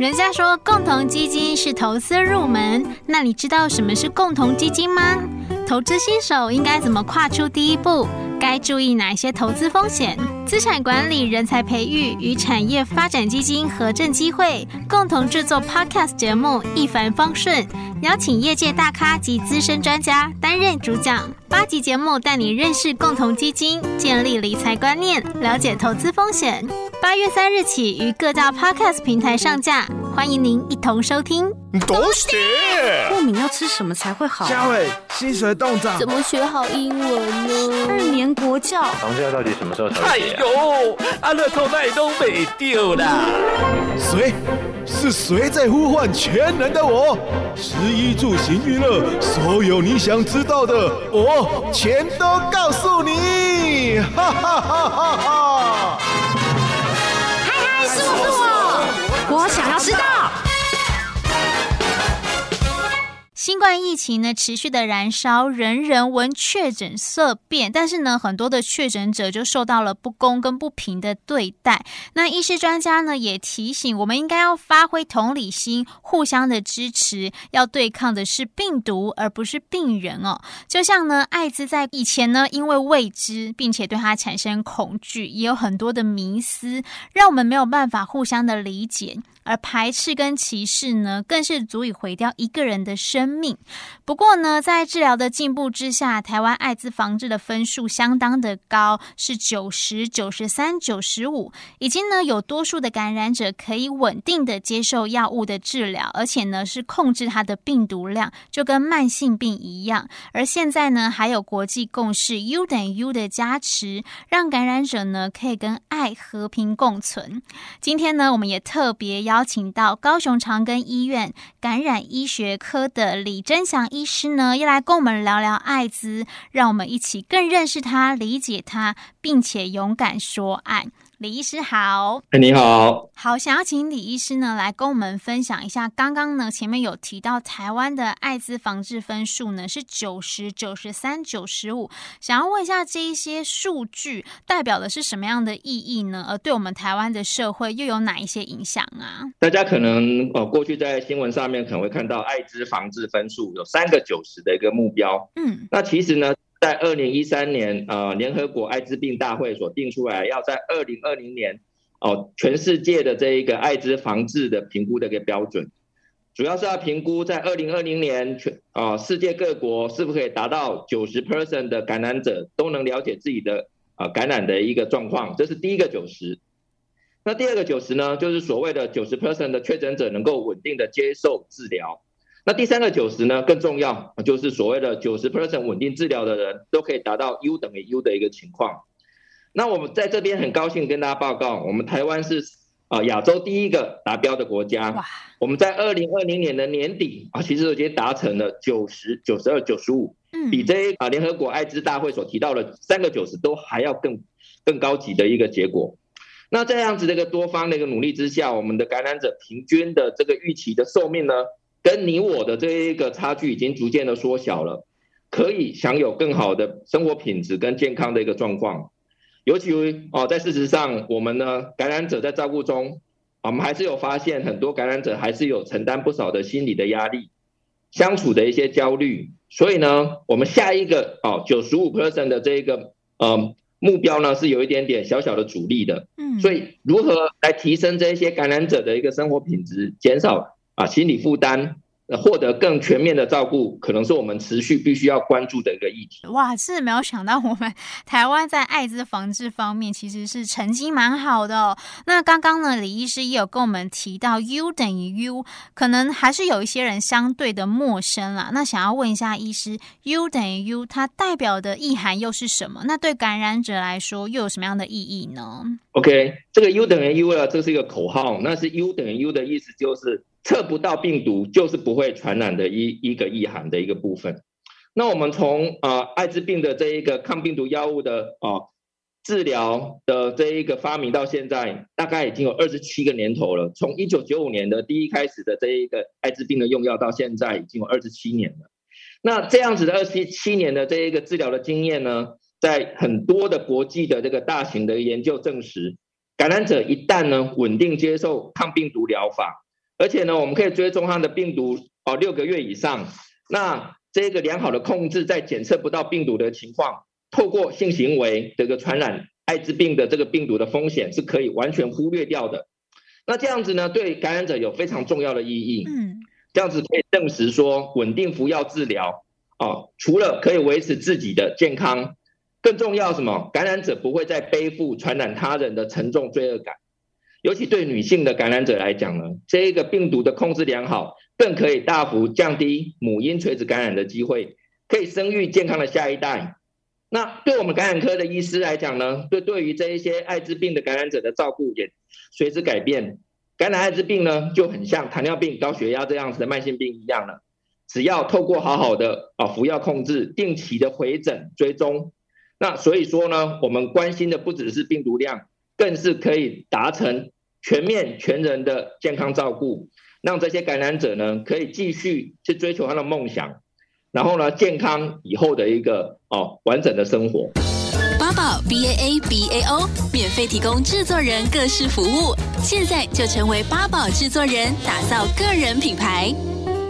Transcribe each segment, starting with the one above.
人家说共同基金是投资入门，那你知道什么是共同基金吗？投资新手应该怎么跨出第一步？该注意哪些投资风险？资产管理、人才培育与产业发展基金合正机会共同制作 Podcast 节目，一帆风顺，邀请业界大咖及资深专家担任主讲。八集节目带你认识共同基金，建立理财观念，了解投资风险。八月三日起于各大 Podcast 平台上架，欢迎您一同收听。都是过敏要吃什么才会好？嘉伟，薪水冻涨，怎么学好英文呢？二年国教，房价到底什么时候才？哎呦，阿乐透那都没丢啦！谁？是谁在呼唤全能的我？十一住行娱乐，所有你想知道的，我全都告诉你！哈哈哈哈哈！我，想要知道。新冠疫情呢，持续的燃烧，人人闻确诊色变，但是呢，很多的确诊者就受到了不公跟不平的对待。那医师专家呢也提醒，我们应该要发挥同理心，互相的支持，要对抗的是病毒，而不是病人哦。就像呢，艾滋在以前呢，因为未知，并且对它产生恐惧，也有很多的迷思，让我们没有办法互相的理解。而排斥跟歧视呢，更是足以毁掉一个人的生命。不过呢，在治疗的进步之下，台湾艾滋防治的分数相当的高，是九十九十三九十五，已经呢有多数的感染者可以稳定的接受药物的治疗，而且呢是控制它的病毒量，就跟慢性病一样。而现在呢，还有国际共识 U 等于 U 的加持，让感染者呢可以跟爱和平共存。今天呢，我们也特别。邀请到高雄长庚医院感染医学科的李真祥医师呢，要来跟我们聊聊艾滋，让我们一起更认识他、理解他，并且勇敢说爱。李医师好，哎，你好，好，想要请李医师呢来跟我们分享一下，刚刚呢前面有提到台湾的艾滋防治分数呢是九十九十三九十五，想要问一下这一些数据代表的是什么样的意义呢？而对我们台湾的社会又有哪一些影响啊？大家可能呃过去在新闻上面可能会看到艾滋防治分数有三个九十的一个目标，嗯，那其实呢？在二零一三年，呃，联合国艾滋病大会所定出来，要在二零二零年，哦、全世界的这一个艾滋防治的评估的一个标准，主要是要评估在二零二零年全啊、呃、世界各国是不是可以达到九十 percent 的感染者都能了解自己的啊、呃、感染的一个状况，这是第一个九十。那第二个九十呢，就是所谓的九十 percent 的确诊者能够稳定的接受治疗。那第三个九十呢，更重要，就是所谓的九十 percent 稳定治疗的人都可以达到 U 等于 U 的一个情况。那我们在这边很高兴跟大家报告，我们台湾是啊亚洲第一个达标的国家。我们在二零二零年的年底啊，其实已经达成了九十九十二九十五，比这啊联合国艾滋大会所提到的三个九十都还要更更高级的一个结果。那这样子的一个多方的一个努力之下，我们的感染者平均的这个预期的寿命呢，跟你我的这一个差距已经逐渐的缩小了，可以享有更好的生活品质跟健康的一个状况。尤其哦，在事实上，我们呢感染者在照顾中，我们还是有发现很多感染者还是有承担不少的心理的压力，相处的一些焦虑。所以呢，我们下一个哦九十五 percent 的这一个呃目标呢是有一点点小小的阻力的。嗯，所以如何来提升这一些感染者的一个生活品质，减少。啊，心理负担。获得更全面的照顾，可能是我们持续必须要关注的一个议题。哇，是没有想到我们 台湾在艾滋防治方面其实是成绩蛮好的哦。那刚刚呢，李医师也有跟我们提到 U 等于 U，可能还是有一些人相对的陌生啦。那想要问一下医师，U 等于 U 它代表的意涵又是什么？那对感染者来说又有什么样的意义呢？OK，这个 U 等于 U 了，这是一个口号，那是 U 等于 U 的意思就是。测不到病毒就是不会传染的一一个意涵的一个部分。那我们从啊艾滋病的这一个抗病毒药物的啊治疗的这一个发明到现在，大概已经有二十七个年头了。从一九九五年的第一开始的这一个艾滋病的用药到现在已经有二十七年了。那这样子的二十七年的这一个治疗的经验呢，在很多的国际的这个大型的研究证实，感染者一旦呢稳定接受抗病毒疗法。而且呢，我们可以追踪它的病毒哦六个月以上。那这个良好的控制，在检测不到病毒的情况，透过性行为这个传染艾滋病的这个病毒的风险是可以完全忽略掉的。那这样子呢，对感染者有非常重要的意义。嗯，这样子可以证实说，稳定服药治疗哦，除了可以维持自己的健康，更重要什么？感染者不会再背负传染他人的沉重罪恶感。尤其对女性的感染者来讲呢，这个病毒的控制良好，更可以大幅降低母婴垂直感染的机会，可以生育健康的下一代。那对我们感染科的医师来讲呢，对对于这一些艾滋病的感染者的照顾也随之改变。感染艾滋病呢，就很像糖尿病、高血压这样子的慢性病一样了。只要透过好好的啊服药控制，定期的回诊追踪，那所以说呢，我们关心的不只是病毒量。更是可以达成全面全人的健康照顾，让这些感染者呢可以继续去追求他的梦想，然后呢健康以后的一个哦完整的生活。八宝 B A A B A O 免费提供制作人各式服务，现在就成为八宝制作人，打造个人品牌。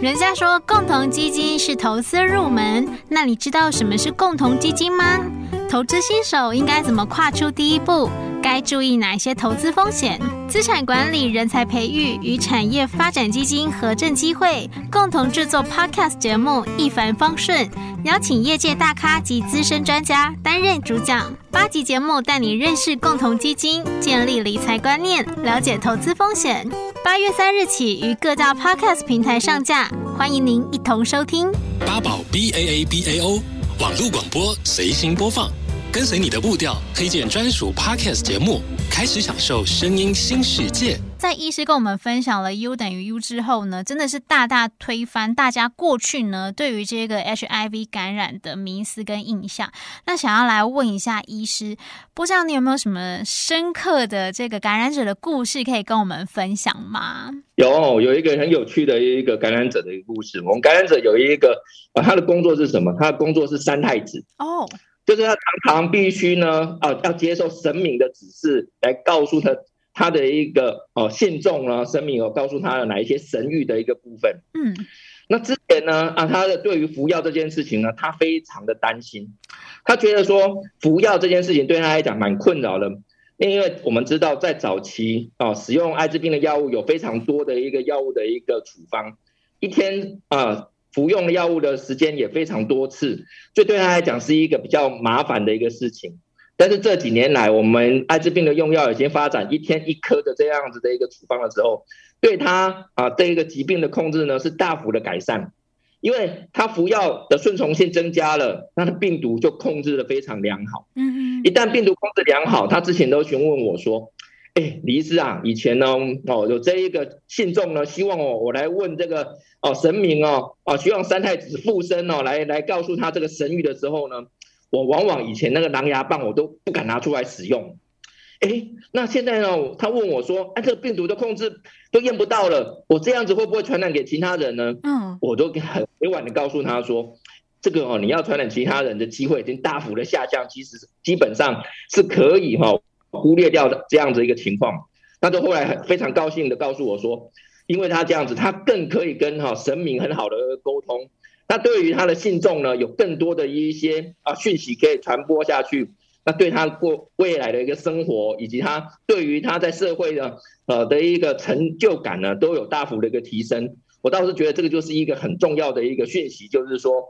人家说共同基金是投资入门，那你知道什么是共同基金吗？投资新手应该怎么跨出第一步？该注意哪些投资风险？资产管理、人才培育与产业发展基金合证机会共同制作 Podcast 节目一帆风顺，邀请业界大咖及资深专家担任主讲。八集节目带你认识共同基金，建立理财观念，了解投资风险。八月三日起于各大 Podcast 平台上架，欢迎您一同收听。八宝 B A A B A O 网络广播随心播放。跟随你的步调，推荐专属 Podcast 节目，开始享受声音新世界。在医师跟我们分享了 U 等于 U 之后呢，真的是大大推翻大家过去呢对于这个 HIV 感染的迷思跟印象。那想要来问一下医师，不知道你有没有什么深刻的这个感染者的故事可以跟我们分享吗？有，有一个很有趣的一个感染者的一个故事。我们感染者有一个啊，他的工作是什么？他的工作是三太子哦。就是他常常必须呢，啊，要接受神明的指示，来告诉他他的一个哦信众呢，神明有告诉他的哪一些神谕的一个部分。嗯，那之前呢，啊，他的对于服药这件事情呢，他非常的担心，他觉得说服药这件事情对他来讲蛮困扰的，因为我们知道在早期啊，使用艾滋病的药物有非常多的一个药物的一个处方，一天啊。服用药物的时间也非常多次，所以对他来讲是一个比较麻烦的一个事情。但是这几年来，我们艾滋病的用药已经发展一天一颗的这样子的一个处方的时候，对他啊这一个疾病的控制呢是大幅的改善，因为他服药的顺从性增加了，那他病毒就控制的非常良好。嗯嗯，一旦病毒控制良好，他之前都询问我说。哎，李医师啊，以前呢，哦，有这一个信众呢，希望我我来问这个哦神明哦，哦，希望三太子附身哦，来来告诉他这个神谕的时候呢，我往往以前那个狼牙棒我都不敢拿出来使用。哎，那现在呢，他问我说，哎，这个病毒的控制都验不到了，我这样子会不会传染给其他人呢？嗯，我都很委婉的告诉他说，这个哦，你要传染其他人的机会已经大幅的下降，其实基本上是可以哈、哦。忽略掉的这样子一个情况，那就后来很非常高兴的告诉我说，因为他这样子，他更可以跟哈神明很好的沟通。那对于他的信众呢，有更多的一些啊讯息可以传播下去。那对他过未来的一个生活，以及他对于他在社会的呃的一个成就感呢，都有大幅的一个提升。我倒是觉得这个就是一个很重要的一个讯息，就是说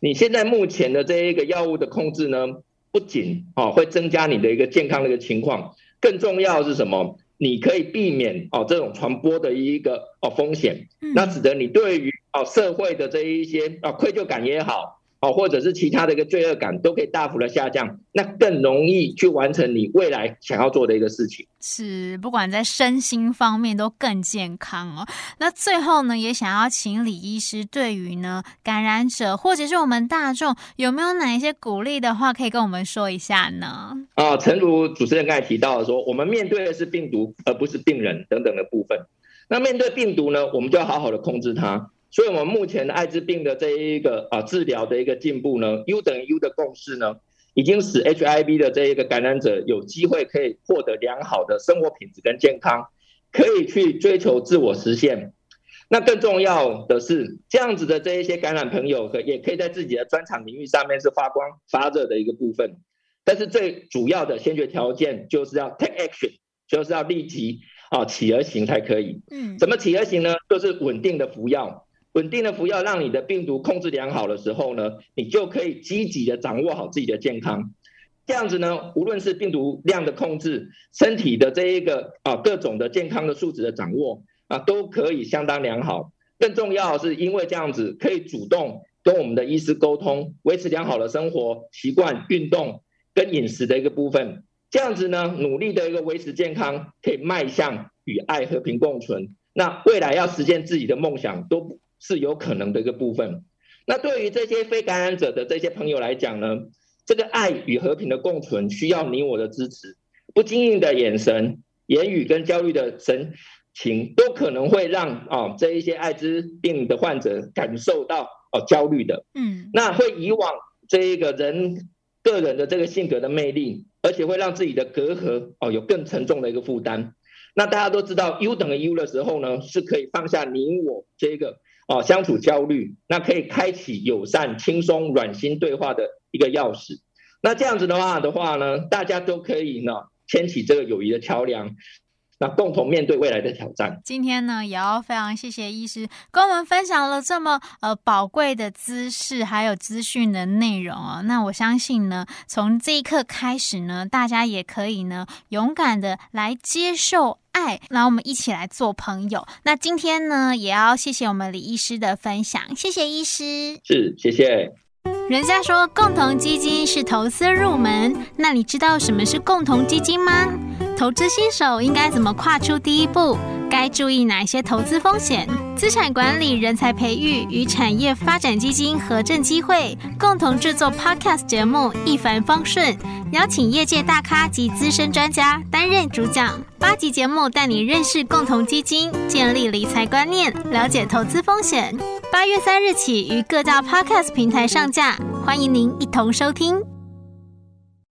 你现在目前的这一个药物的控制呢。不仅哦会增加你的一个健康的一个情况，更重要的是什么？你可以避免哦这种传播的一个哦风险，那使得你对于哦社会的这一些啊愧疚感也好。哦，或者是其他的一个罪恶感都可以大幅的下降，那更容易去完成你未来想要做的一个事情。是，不管在身心方面都更健康哦。那最后呢，也想要请李医师对于呢感染者或者是我们大众有没有哪一些鼓励的话，可以跟我们说一下呢？啊，诚如主持人刚才提到的说，我们面对的是病毒，而不是病人等等的部分。那面对病毒呢，我们就要好好的控制它。所以，我们目前的艾滋病的这一个啊治疗的一个进步呢，U 等于 U 的共识呢，已经使 HIV 的这一个感染者有机会可以获得良好的生活品质跟健康，可以去追求自我实现。那更重要的是，这样子的这一些感染朋友，可也可以在自己的专长领域上面是发光发热的一个部分。但是最主要的先决条件就是要 take action，就是要立即啊起而行才可以。嗯，怎么起而行呢？就是稳定的服药，稳定的服药，让你的病毒控制良好的时候呢，你就可以积极的掌握好自己的健康。这样子呢，无论是病毒量的控制，身体的这一个啊各种的健康的数值的掌握啊，都可以相当良好。更重要是，因为这样子可以主动跟我们的医师沟通，维持良好的生活习惯、运动跟饮食的一个部分。这样子呢，努力的一个维持健康，可以迈向与爱和平共存。那未来要实现自己的梦想，都是有可能的一个部分。那对于这些非感染者的这些朋友来讲呢，这个爱与和平的共存需要你我的支持，不经意的眼神、言语跟焦虑的神情，都可能会让啊、哦、这一些艾滋病的患者感受到哦焦虑的。嗯，那会以往这一个人个人的这个性格的魅力，而且会让自己的隔阂哦有更沉重的一个负担。那大家都知道，U 等于 U 的时候呢，是可以放下你我这个哦相处焦虑，那可以开启友善、轻松、软心对话的。一个钥匙，那这样子的话的话呢，大家都可以呢牵起这个友谊的桥梁，那共同面对未来的挑战。今天呢，也要非常谢谢医师跟我们分享了这么呃宝贵的知识还有资讯的内容哦。那我相信呢，从这一刻开始呢，大家也可以呢勇敢的来接受爱，让我们一起来做朋友。那今天呢，也要谢谢我们李医师的分享，谢谢医师。是，谢谢。人家说共同基金是投资入门，那你知道什么是共同基金吗？投资新手应该怎么跨出第一步？该注意哪些投资风险？资产管理、人才培育与产业发展基金合证机会，共同制作 Podcast 节目一帆风顺，邀请业界大咖及资深专家担任主讲。八集节目带你认识共同基金，建立理财观念，了解投资风险。八月三日起于各大 Podcast 平台上架，欢迎您一同收听。